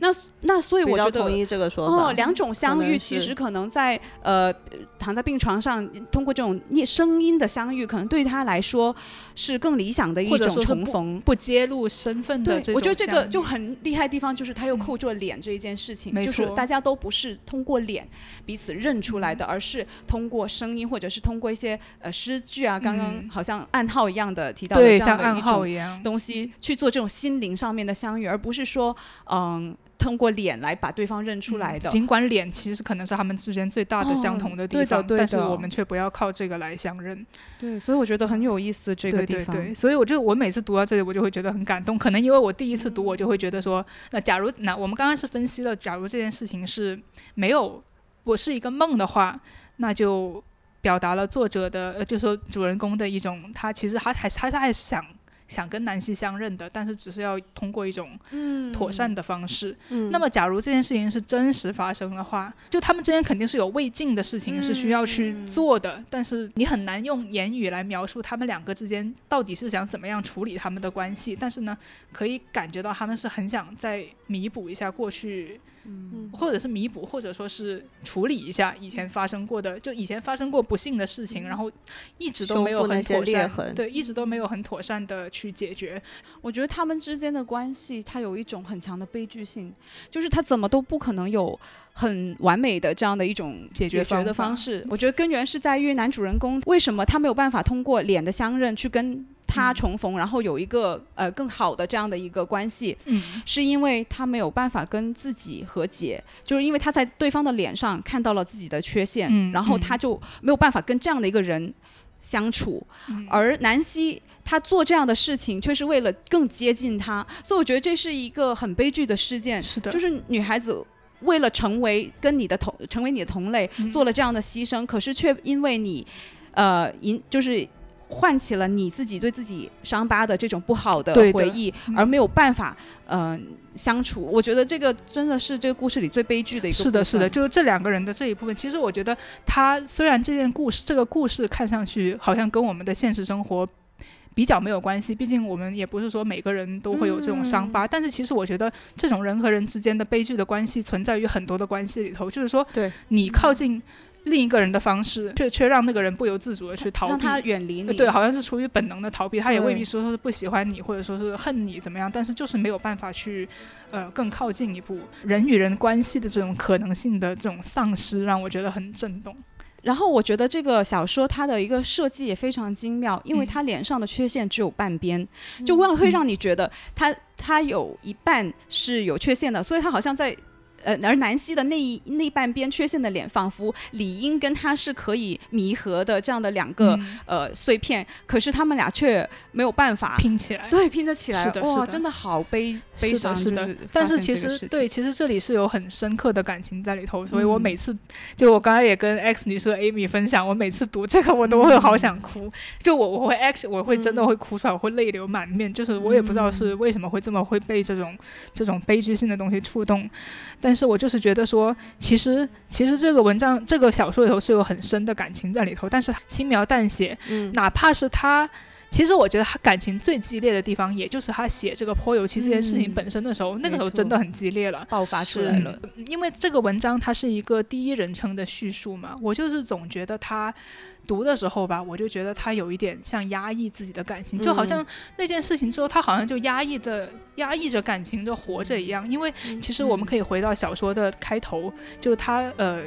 那那所以我。觉得同意这个说法。哦，两种相遇其实可能在呃躺在病床上，通过这种念声音的相遇，可能对他来说是更理想的一种重逢，不揭露身份的。对，我觉得这个就很厉害的地方就是他又扣住了脸这一件事情，就是大家都不是通过脸彼此认出来的，而是通过声音或者是通过一些呃诗句啊，刚刚好像暗号一样的提到的这样的一种东西去做这种心灵上面的相遇，而不是说嗯。通过脸来把对方认出来的，尽管脸其实可能是他们之间最大的相同的地方，但是我们却不要靠这个来相认。对，所以我觉得很有意思这个地方。对对对，所以我就我每次读到这里，我就会觉得很感动。可能因为我第一次读，我就会觉得说，那假如那我们刚刚是分析了，假如这件事情是没有我是一个梦的话，那就表达了作者的，呃，就说主人公的一种，他其实他还他他还是想。想跟南希相认的，但是只是要通过一种妥善的方式。那么，假如这件事情是真实发生的话，就他们之间肯定是有未尽的事情是需要去做的，但是你很难用言语来描述他们两个之间到底是想怎么样处理他们的关系。但是呢，可以感觉到他们是很想再弥补一下过去。嗯，或者是弥补，或者说是处理一下以前发生过的，就以前发生过不幸的事情，然后一直都没有很妥善，对，一直都没有很妥善的去解决。我觉得他们之间的关系，它有一种很强的悲剧性，就是他怎么都不可能有很完美的这样的一种解决的方式。我觉得根源是在于男主人公为什么他没有办法通过脸的相认去跟。他重逢，然后有一个呃更好的这样的一个关系，嗯，是因为他没有办法跟自己和解，就是因为他在对方的脸上看到了自己的缺陷，嗯，然后他就没有办法跟这样的一个人相处，而南希他做这样的事情却是为了更接近他，所以我觉得这是一个很悲剧的事件，是的，就是女孩子为了成为跟你的同成为你的同类做了这样的牺牲，可是却因为你。呃，引就是唤起了你自己对自己伤疤的这种不好的回忆，嗯而没有办法呃相处。我觉得这个真的是这个故事里最悲剧的一个是的，是的，就是这两个人的这一部分，其实我觉得他虽然这件故事，这个故事看上去好像跟我们的现实生活比较没有关系，毕竟我们也不是说每个人都会有这种伤疤，但是其实我觉得这种人和人之间的悲剧的关系存在于很多的关系里头，就是说，对你靠近另一个人的方式，却却让那个人不由自主的去逃避。让他远离你。呃对，好像是出于本能的逃避，他也未必说说是不喜欢你，或者说是恨你怎么样，但是就是没有办法去，呃，更靠近一步。人与人关系的这种可能性的这种丧失，让我觉得很震动。然后我觉得这个小说它的一个设计也非常精妙，因为它脸上的缺陷只有半边，就会会让你觉得它它有一半是有缺陷的，所以它好像在。呃，而南希的那一那半边缺陷的脸，仿佛理应跟他是可以弥合的这样的两个、嗯。呃碎片，可是他们俩却没有办法拼起来。对拼得起来，哇，是的是的真的好悲悲是伤，的，是的是，但是其实对，其实这里是有很深刻的感情在里头，所以我嗯。每次就我刚才也跟 X 女士 Amy 分享，我每次读这个我都会好想哭，就我我会 X 我会真的会哭出来，我会泪流满面，就是我也不知道是为什么会这么会被这种这种悲剧性的东西触动，但是我就是觉得说，其实其实这个文章这个小说里头是有很深的感情在里头，但是轻描淡写，嗯，哪怕是他，其实我觉得他感情最激烈的地方，也就是他写这个泼油漆这件事情嗯本身的时候，那个时候真的很激烈了。爆发出来了。因为这个文章它是一个第一人称的叙述嘛，我就是总觉得他读的时候吧，我就觉得他有一点像压抑自己的感情，就好像那件事情之后，他好像就压抑的压抑着感情就活着一样。因为其实我们可以回到小说的开头，就他呃，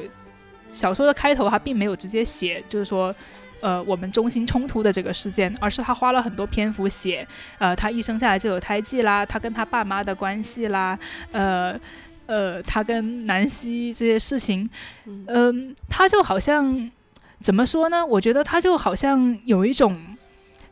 小说的开头他并没有直接写，就是说。呃，我们中心冲突的这个事件，而是他花了很多篇幅写，呃，他一生下来就有胎记啦，他跟他爸妈的关系啦，呃，呃，他跟南希这些事情，嗯、他就好像怎么说呢？我觉得他就好像有一种，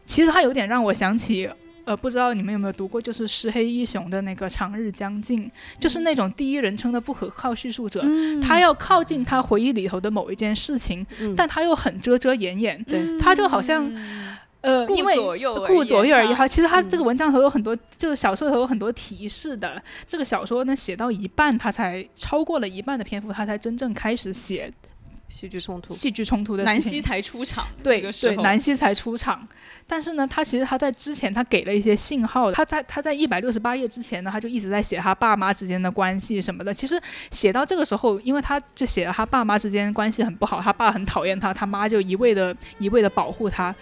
其实他有点让我想起。呃，不知道你们有没有读过，就是石黑一雄的那个《长日将近》，就是那种第一人称的不可靠叙述者，嗯。他要靠近他回忆里头的某一件事情，嗯。但他又很遮遮掩掩，对。他就好像呃，顾因为左右而顾左右而言言哈，其实他嗯这个文章头有很多，就是小说头有很多提示的。这个小说呢写到一半，他才超过了一半的篇幅，他才真正开始写戏剧冲突，戏剧冲突的南希才出场，对对，南希才出场。但是呢，他其实他在之前他给了一些信号，他在他在一百六十八页之前呢，他就一直在写他爸妈之间的关系什么的。其实写到这个时候，因为他就写了他爸妈之间关系很不好，他爸很讨厌他，他妈就一味的一味的保护他。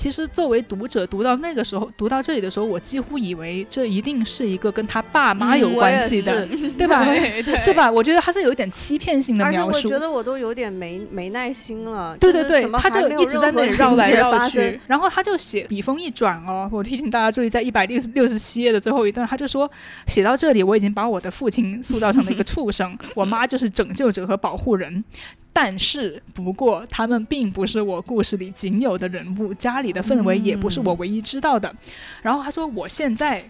其实作为读者读到那个时候，读到这里的时候，我几乎以为这一定是一个跟他爸妈有关系的，是 对吧？对是 对是吧？我觉得他是有一点欺骗性的而且我描述。觉得我都有点没没耐心了。对对对他就一直在那里绕来绕去，然后他就写笔锋一转哦，我提醒大家注意，在一百六十六十七页的最后一段，他就说写到这里，我已经把我的父亲塑造成了一个畜生，我妈就是拯救者和保护人。但是，不过，他们并不是我故事里仅有的人物，家里的氛围也不是我唯一知道的。然后他说，我现在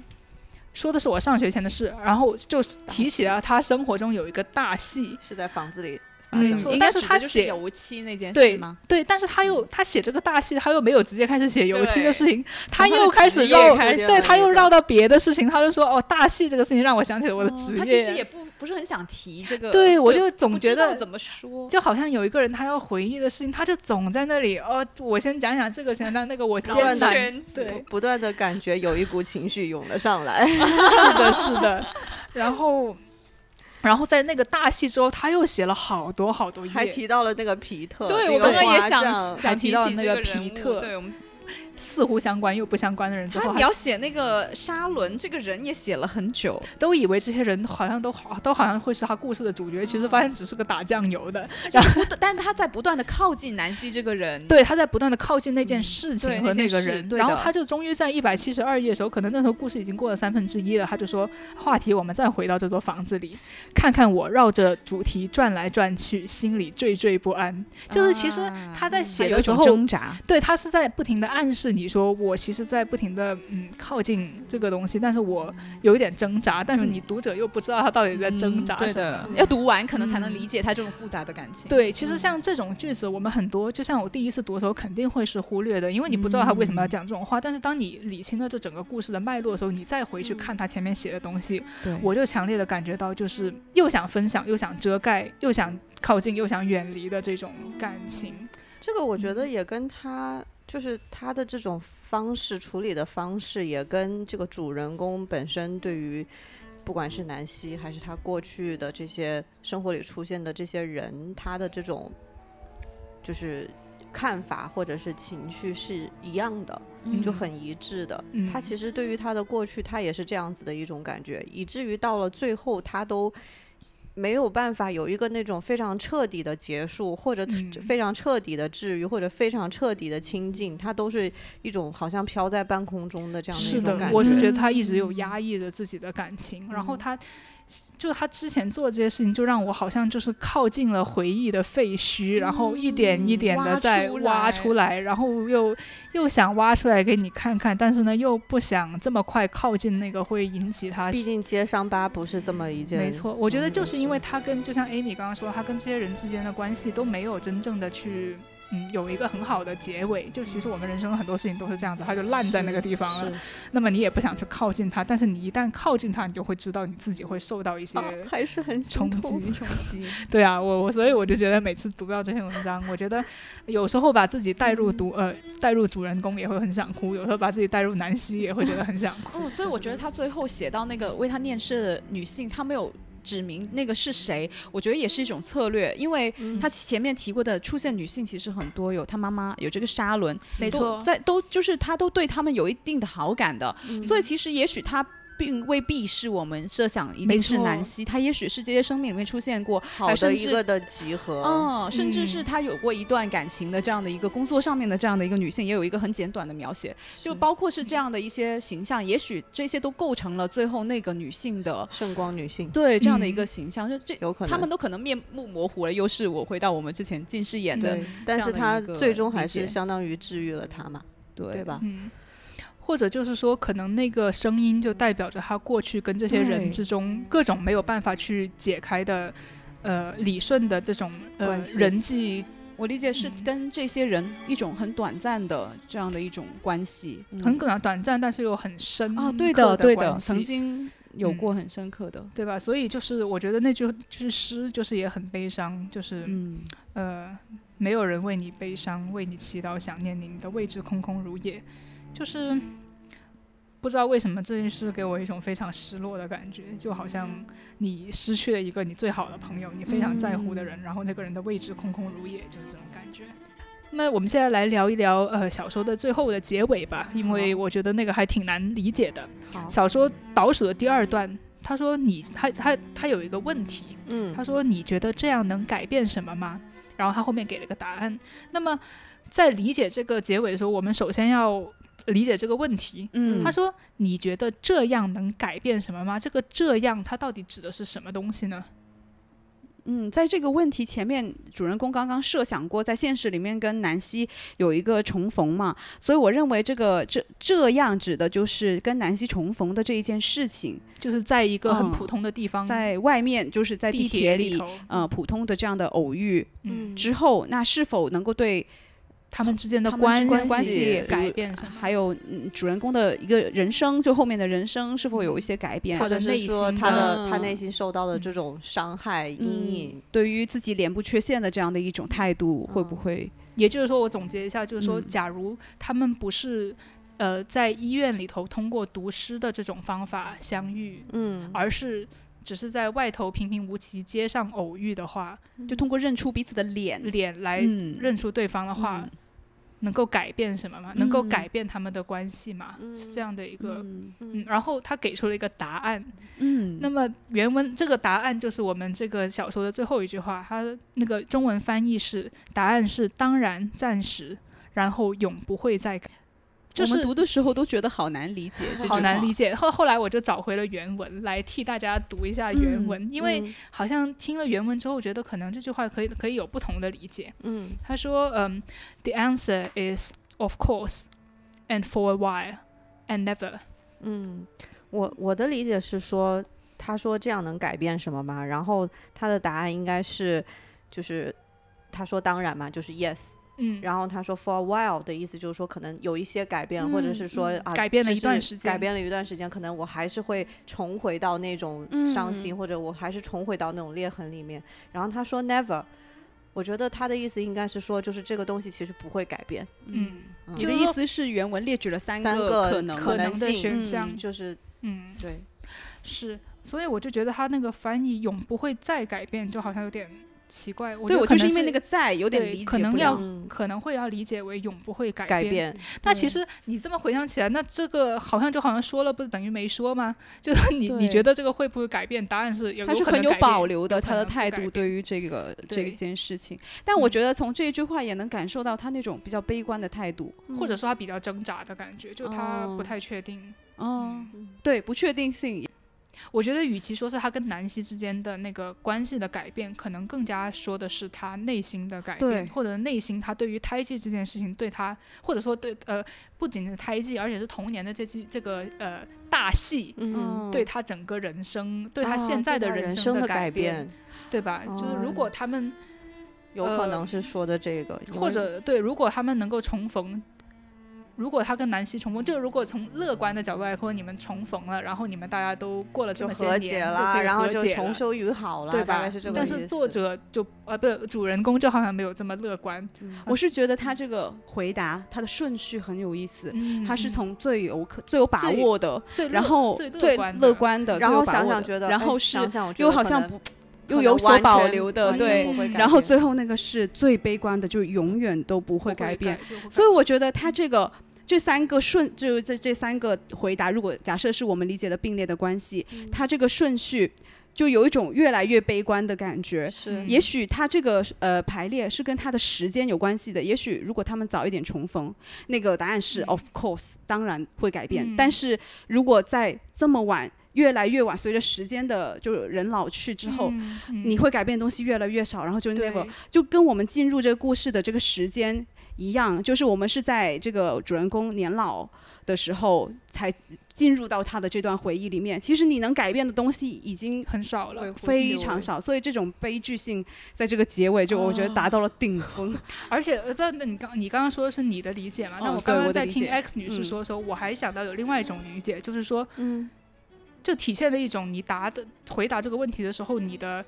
说的是我上学前的事，然后就提起了他生活中有一个大戏，是在房子里发嗯生的。应该错但是他写油漆那件事对吗？对，但是他又他写这个大戏，他又没有直接开始写油漆的事情，他又开始绕，对他又绕到别的事情，他就说哦，大戏这个事情让我想起了我的职哦他其实业，也不不是很想提这个，对我就总觉得怎么说，就好像有一个人他要回忆的事情，他就总在那里哦，我先讲讲这个，先讲那个，我然后艰难，对，不断的感觉有一股情绪涌了上来。是的，是的，然后。然后在那个大戏之后，他又写了好多好多页，还提到了那个皮特，对那个我刚刚也花想想提提到那个皮特对我们似乎相关又不相关的人之后，还他描写那个沙伦这个人也写了很久，都以为这些人好像都好，都好像会是他故事的主角，其实发现只是个打酱油的。然后，但他在不断的靠近南希这个人，对，他在不断的靠近那件事情和那个人，然后他就终于在一百七十二页的时候，可能那时候故事已经过了三分之一了，他就说话题我们再回到这座房子里，看看我绕着主题转来转去，心里惴惴不安。就是其实啊他在写的时候，挣扎，对他是在不停的暗示示你说我其实在不停的嗯靠近这个东西，但是我有一点挣扎，但是你读者又不知道他到底在挣扎什么。要读完可能才能理解他这种复杂的感情。对，其实像这种句子，我们很多就像我第一次读的时候肯定会是忽略的，因为你不知道他为什么要讲这种话。但是当你理清了这整个故事的脉络的时候，你再回去看他前面写的东西，我就强烈的感觉到就是又想分享，又想遮盖，又想靠近，又想远离的这种感情。这个我觉得也跟他就是他的这种方式处理的方式，也跟这个主人公本身对于不管是南希还是他过去的这些生活里出现的这些人，他的这种就是看法或者是情绪是一样的，就很一致的。他其实对于他的过去，他也是这样子的一种感觉，以至于到了最后，他都。没有办法有一个那种非常彻底的结束，或者非常彻底的治愈，或者非常彻底的清净，它都是一种好像飘在半空中的这样的一种感觉。我是觉得他一直有压抑着自己的感情，然后他。就是他之前做这些事情，就让我好像就是靠近了回忆的废墟，然后一点一点的在挖出来，然后又又想挖出来给你看看，但是呢又不想这么快靠近那个会引起他。毕竟揭伤疤不是这么一件。没错，我觉得就是因为他跟就像 Amy 刚刚说，他跟这些人之间的关系都没有真正的去。嗯，有一个很好的结尾，就其实我们人生很多事情都是这样子，它就烂在那个地方了。那么你也不想去靠近它，但是你一旦靠近它，你就会知道你自己会受到一些还是很冲击冲击。对啊，我我所以我就觉得每次读到这篇文章，我觉得有时候把自己带入读呃带入主人公也会很想哭，有时候把自己带入南希也会觉得很想哭。嗯，所以我觉得他最后写到那个为他念诗的女性，她没有。指明那个是谁，我觉得也是一种策略，因为他前面提过的出现女性其实很多，有他妈妈，有这个沙伦，没错，在都就是他都对他们有一定的好感的，所以其实也许他。并未必是我们设想一定是南希，他也许是这些生命里面出现过好的一个的集合，嗯，甚至是他有过一段感情的这样的一个工作上面的这样的一个女性，也有一个很简短的描写，就包括是这样的一些形象，也许这些都构成了最后那个女性的圣光女性，对这样的一个形象，就这有可能。他们都可能面目模糊了，又是我回到我们之前近视眼的，但是她最终还是相当于治愈了她嘛，对吧？嗯。或者就是说，可能那个声音就代表着他过去跟这些人之中各种没有办法去解开的，呃，理顺的这种呃人际，我理解是跟这些人一种很短暂的这样的一种关系，很可能短暂，但是又很深啊，对的，对的，曾经有过很深刻的，对吧？所以就是我觉得那句就是诗，就是也很悲伤，就是呃，没有人为你悲伤，为你祈祷，想念你，你的位置空空如也。就是不知道为什么这件事给我一种非常失落的感觉，就好像你失去了一个你最好的朋友，你非常在乎的人，然后那个人的位置空空如也，就是这种感觉。那我们现在来聊一聊呃小说的最后的结尾吧，因为我觉得那个还挺难理解的。小说倒数的第二段，他说你他他他有一个问题，嗯，他说你觉得这样能改变什么吗？然后他后面给了个答案。那么在理解这个结尾的时候，我们首先要。理解这个问题，嗯，他说：“你觉得这样能改变什么吗？这个这样，它到底指的是什么东西呢？”嗯，在这个问题前面，主人公刚刚设想过，在现实里面跟南希有一个重逢嘛，所以我认为这个这这样指的就是跟南希重逢的这一件事情，就是在一个很普通的地方，在外面，就是在地铁里，呃，普通的这样的偶遇，嗯，之后，那是否能够对？他们之间的关关系改变，还有主人公的一个人生，就后面的人生是否有一些改变，或者是说他的他内心受到的这种伤害阴影，对于自己脸部缺陷的这样的一种态度，会不会？也就是说，我总结一下，就是说，假如他们不是呃在医院里头通过读诗的这种方法相遇，嗯，而是只是在外头平平无奇街上偶遇的话，就通过认出彼此的脸脸来认出对方的话。能够改变什么吗？能够改变他们的关系吗？是这样的一个，嗯，然后他给出了一个答案，嗯，那么原文这个答案就是我们这个小说的最后一句话，它那个中文翻译是答案是当然暂时，然后永不会再改。我们读的时候都觉得好难理解，好难理解。后后来我就找回了原文来替大家读一下原文，因为好像听了原文之后，觉得可能这句话可以可以有不同的理解。嗯，他说，嗯，The answer is of course, and for a while and never。嗯，我我的理解是说，他说这样能改变什么吗？然后他的答案应该是，就是他说当然嘛，就是 yes。嗯，然后他说 for a while 的意思就是说可能有一些改变，或者是说啊改变了一段时间改变了一段时间，可能我还是会重回到那种伤心，或者我还是重回到那种裂痕里面。然后他说 never，我觉得他的意思应该是说，就是这个东西其实不会改变。嗯，嗯你的意思是原文列举了三三个可能可能的性选项就是嗯，对，是，所以我就觉得他那个翻译永不会再改变，就好像有点奇怪。我就是因为那个在有点理解可能要嗯可能会要理解为永不会改变。改变。那其实你这么回想起来，那这个好像就好像说了，不是等于没说吗？就是 你你觉得这个会不会改变？答案是有，他是很有保留的，他的态度对于这个这一件事情。但我嗯觉得从这一句话也能感受到他那种比较悲观的态度。或者说他比较挣扎的感觉，就他不哦太确定。哦，嗯对，不确定性。我觉得，与其说是他跟南希之间的那个关系的改变，可能更加说的是他内心的改变，或者内心他对于胎记这件事情对他，或者说对呃，不仅是胎记，而且是童年的这句这个呃大戏，嗯，对他整个人生，对他啊现在的人生的生改变，对吧？就是如果哦他们有可呃能是说的这个，因或者对，如果他们能够重逢。如果他跟南希重逢，就如果从乐观的角度来说，你们重逢了，然后你们大家都过了这就么些和年，就解啦，可以然后和解了就重修于好了，对吧？但。是作者就呃不是主人公就好像没有这么乐观，我是觉得他这个回答，他的顺序很有意思。嗯。他是嗯从最有可最有把握的，最然后最乐观的，然后最有把握的想想觉得，哎然后是想想又好像不又有所保留的，对。然后最后那个是最悲观的，就永远都不会改变。所以我觉得他这个这三个顺，就这这三个回答，如果假设是我们理解的并列的关系，嗯他这个顺序就有一种越来越悲观的感觉。是嗯也许它这个呃排列是跟它的时间有关系的。也许如果他们早一点重逢，那个答案是、嗯 of course，当然会改变。嗯但是如果在这么晚，越来越晚，随着时间的就人老去之后，你会改变的东西越来越少，然后就 never 就跟我们进入这个故事的这个时间一样，就是我们是在这个主人公年老的时候才进入到他的这段回忆里面。其实你能改变的东西已经很少了非常少，所以这种悲剧性在这个结尾就我觉得达到了顶峰。而且呃不，那你刚你刚刚说的是你的理解嘛？那哦我刚刚在听 X 女士嗯说的时候，我还想到有另外一种理解，就是说嗯就体现了一种你答的回答这个问题的时候，你的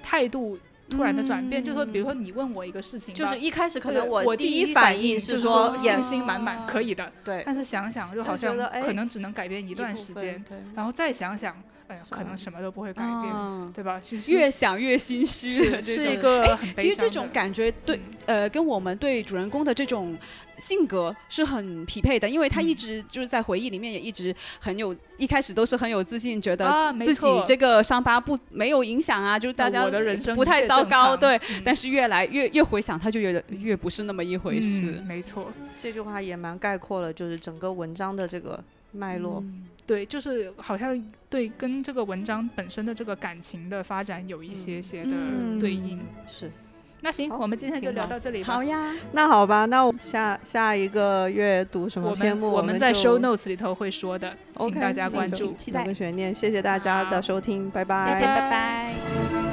态度突然的转变，就是说，比如说你问我一个事情，就是一开始可能我第一反应是说信心满满，可以的。对，但是想想就就好像可能只能改变一一段时间，然后再想想，哎可能什么都不会改变，嗯对吧？其实越想越心虚这种是一个很其实这种感觉对，呃，跟我们对主人公的这种性格是很匹配的，因为他一嗯直就是在回忆里面也一直很有，一开始都是很有自信，觉得自己这个伤疤不没有影响啊，就是大家我的人生不太糟糕，对。嗯但是越来越越回想，他就觉得越不是那么一回事。嗯，没错，这句话也蛮概括了，就是整个文章的这个脉络。对，就是好像对跟这个文章本身的这个感情的发展有一些些的嗯对应。是，那行，我们今天就聊到这里吧好。呀，那好吧，那我下下一个月读什么目？我们们在 show notes 里头会说的，请大家关注。期待有个悬念。谢谢大家的收听，拜再拜见，拜拜。